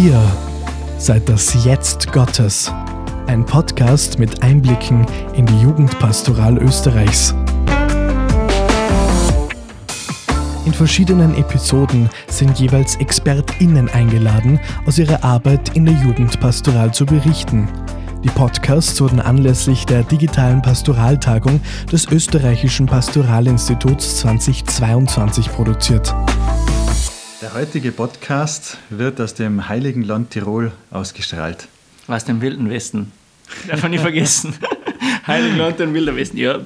Ihr seid das Jetzt Gottes. Ein Podcast mit Einblicken in die Jugendpastoral Österreichs. In verschiedenen Episoden sind jeweils ExpertInnen eingeladen, aus ihrer Arbeit in der Jugendpastoral zu berichten. Die Podcasts wurden anlässlich der digitalen Pastoraltagung des Österreichischen Pastoralinstituts 2022 produziert. Der heutige Podcast wird aus dem heiligen Land Tirol ausgestrahlt. Aus dem Wilden Westen. Darf man nicht vergessen. Heiligenland und Wilder Westen, ja.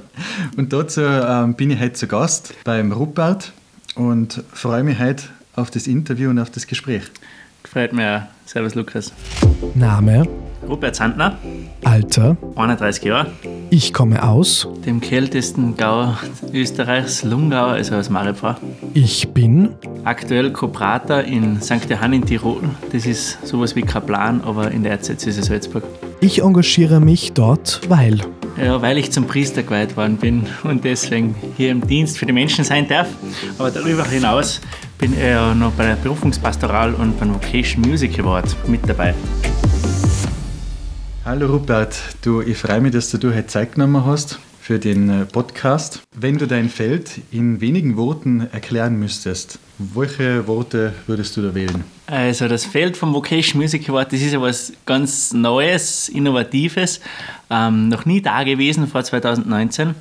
Und dazu ähm, bin ich heute zu Gast beim Rupert und freue mich heute auf das Interview und auf das Gespräch. Gefreut mich auch. Servus, Lukas. Name, Rupert Sandner, Alter, 31 Jahre, ich komme aus, dem kältesten Gau Österreichs, Lungau, also aus Maripfa. ich bin, Aktuell Koprater in St. Johann in Tirol. Das ist sowas wie Kaplan, aber in der Erzdiözese Salzburg. ich engagiere mich dort, weil. Ja, weil ich zum Priester geweiht worden bin und deswegen hier im Dienst für die Menschen sein darf. Aber darüber hinaus bin ich ja noch bei der Berufungspastoral und beim Vocation Music Award mit dabei. Hallo Rupert, du, ich freue mich, dass du heute Zeit genommen hast für den äh, Podcast. Wenn du dein Feld in wenigen Worten erklären müsstest, welche Worte würdest du da wählen? Also das Feld vom Vocation Music Award, das ist ja was ganz Neues, Innovatives, ähm, noch nie da gewesen vor 2019.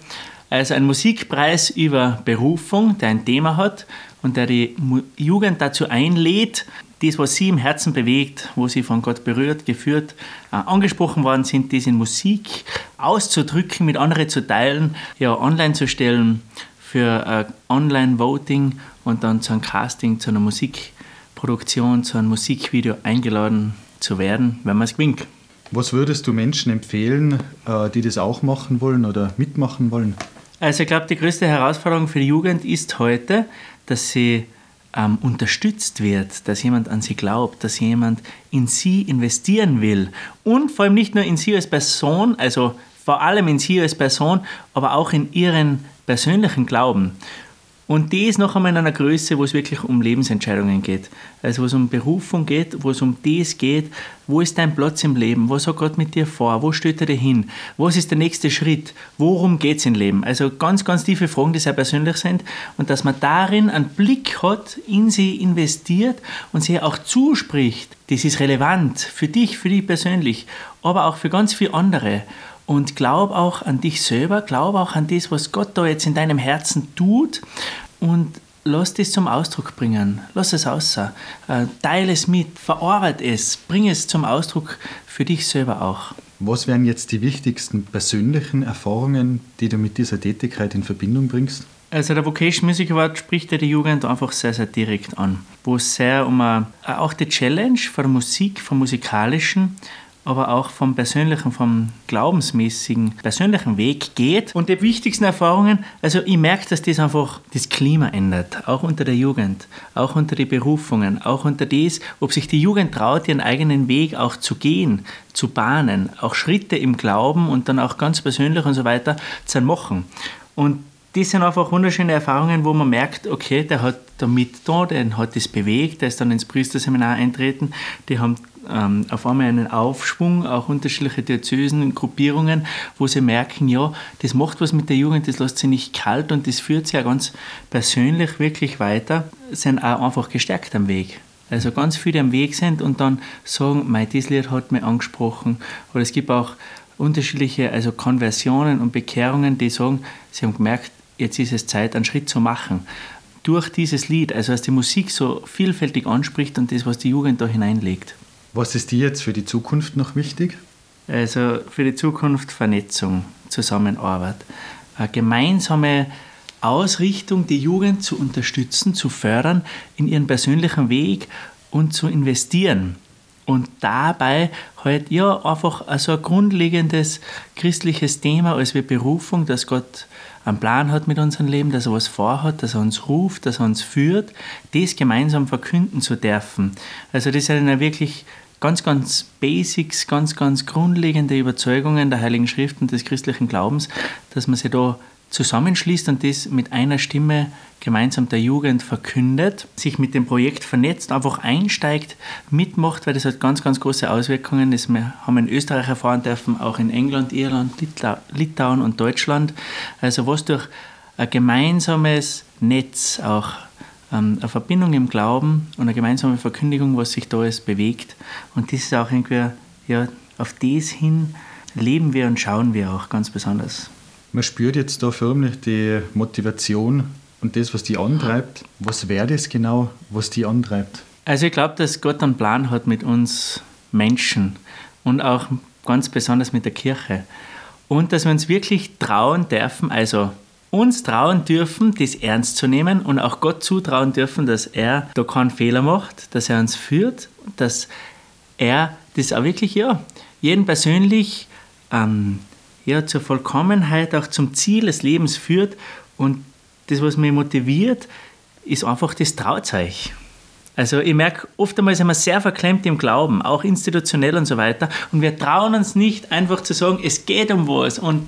Also ein Musikpreis über Berufung, der ein Thema hat und der die Jugend dazu einlädt, das, was sie im Herzen bewegt, wo sie von Gott berührt, geführt, äh, angesprochen worden sind, das in Musik auszudrücken, mit anderen zu teilen, ja, online zu stellen für äh, Online-Voting und dann zu einem Casting, zu einer Musikproduktion, zu einem Musikvideo eingeladen zu werden, wenn man es gewinnt. Was würdest du Menschen empfehlen, äh, die das auch machen wollen oder mitmachen wollen? Also ich glaube, die größte Herausforderung für die Jugend ist heute, dass sie ähm, unterstützt wird, dass jemand an sie glaubt, dass jemand in sie investieren will. Und vor allem nicht nur in sie als Person, also vor allem in sie als Person, aber auch in ihren persönlichen Glauben. Und die ist noch einmal in einer Größe, wo es wirklich um Lebensentscheidungen geht. Also wo es um Berufung geht, wo es um das geht, wo ist dein Platz im Leben, was hat Gott mit dir vor, wo steht er dir hin, was ist der nächste Schritt, worum geht es im Leben. Also ganz, ganz tiefe Fragen, die sehr persönlich sind und dass man darin einen Blick hat, in sie investiert und sie auch zuspricht, das ist relevant für dich, für dich persönlich, aber auch für ganz viele andere. Und glaub auch an dich selber, glaub auch an das, was Gott da jetzt in deinem Herzen tut und lass das zum Ausdruck bringen. Lass es aus. Äh, Teile es mit, verarbeit es, bring es zum Ausdruck für dich selber auch. Was wären jetzt die wichtigsten persönlichen Erfahrungen, die du mit dieser Tätigkeit in Verbindung bringst? Also der Vocation Music Award spricht ja die Jugend einfach sehr, sehr direkt an, wo es sehr um eine, auch die Challenge von der Musik, vom Musikalischen, aber auch vom persönlichen, vom glaubensmäßigen, persönlichen Weg geht. Und die wichtigsten Erfahrungen, also ich merke, dass das einfach das Klima ändert, auch unter der Jugend, auch unter die Berufungen, auch unter das, ob sich die Jugend traut, ihren eigenen Weg auch zu gehen, zu bahnen, auch Schritte im Glauben und dann auch ganz persönlich und so weiter zu machen. Und das sind einfach wunderschöne Erfahrungen, wo man merkt, okay, der hat da mit da, der hat das bewegt, der ist dann ins Priesterseminar eintreten, die haben ähm, auf einmal einen Aufschwung, auch unterschiedliche Diözesen, Gruppierungen, wo sie merken, ja, das macht was mit der Jugend, das lässt sie nicht kalt und das führt sie ja ganz persönlich wirklich weiter, sind auch einfach gestärkt am Weg. Also ganz viele am Weg sind und dann sagen, mein, das Lied hat mich angesprochen. Oder es gibt auch unterschiedliche also Konversionen und Bekehrungen, die sagen, sie haben gemerkt, jetzt ist es Zeit, einen Schritt zu machen. Durch dieses Lied, also dass die Musik so vielfältig anspricht und das, was die Jugend da hineinlegt. Was ist dir jetzt für die Zukunft noch wichtig? Also für die Zukunft Vernetzung, Zusammenarbeit, eine gemeinsame Ausrichtung, die Jugend zu unterstützen, zu fördern in ihren persönlichen Weg und zu investieren. Und dabei halt ja einfach also ein grundlegendes christliches Thema als wir Berufung, dass Gott einen Plan hat mit unserem Leben, dass er was vorhat, dass er uns ruft, dass er uns führt, das gemeinsam verkünden zu dürfen. Also das sind ja wirklich ganz, ganz Basics, ganz, ganz grundlegende Überzeugungen der Heiligen Schrift und des christlichen Glaubens, dass man sich da zusammenschließt und das mit einer Stimme gemeinsam der Jugend verkündet, sich mit dem Projekt vernetzt, einfach einsteigt, mitmacht, weil das hat ganz, ganz große Auswirkungen. Das wir haben in Österreich erfahren dürfen, auch in England, Irland, Litauen und Deutschland. Also was durch ein gemeinsames Netz auch eine Verbindung im Glauben und eine gemeinsame Verkündigung, was sich da alles bewegt. Und das ist auch irgendwie, ja, auf das hin leben wir und schauen wir auch ganz besonders. Man spürt jetzt da förmlich die Motivation und das, was die antreibt. Was wäre das genau, was die antreibt? Also ich glaube, dass Gott einen Plan hat mit uns Menschen und auch ganz besonders mit der Kirche. Und dass wir uns wirklich trauen dürfen, also uns trauen dürfen, das ernst zu nehmen und auch Gott zutrauen dürfen, dass er da keinen Fehler macht, dass er uns führt, dass er das auch wirklich, ja, jeden persönlich ähm, ja, zur Vollkommenheit, auch zum Ziel des Lebens führt. Und das, was mich motiviert, ist einfach das Trauzeug. Also ich merke, oftmals sind wir sehr verklemmt im Glauben, auch institutionell und so weiter. Und wir trauen uns nicht einfach zu sagen, es geht um was und,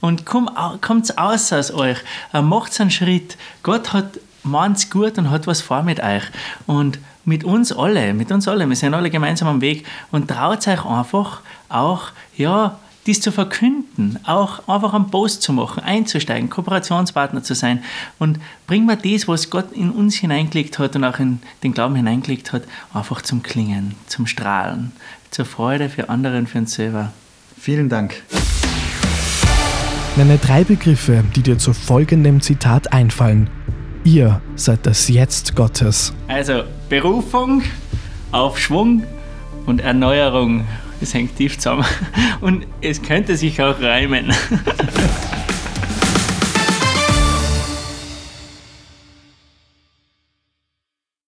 und komm, kommt's aus aus euch, äh, macht einen Schritt. Gott hat meint's gut und hat was vor mit euch. Und mit uns alle, mit uns alle, wir sind alle gemeinsam am Weg und traut euch einfach auch, ja, dies zu verkünden, auch einfach einen Post zu machen, einzusteigen, Kooperationspartner zu sein und bringen wir das, was Gott in uns hineingelegt hat und auch in den Glauben hineingelegt hat, einfach zum Klingen, zum Strahlen, zur Freude für andere und für uns selber. Vielen Dank. Nenne drei Begriffe, die dir zu folgendem Zitat einfallen. Ihr seid das Jetzt Gottes. Also Berufung, Aufschwung und Erneuerung. Das hängt tief zusammen. Und es könnte sich auch reimen.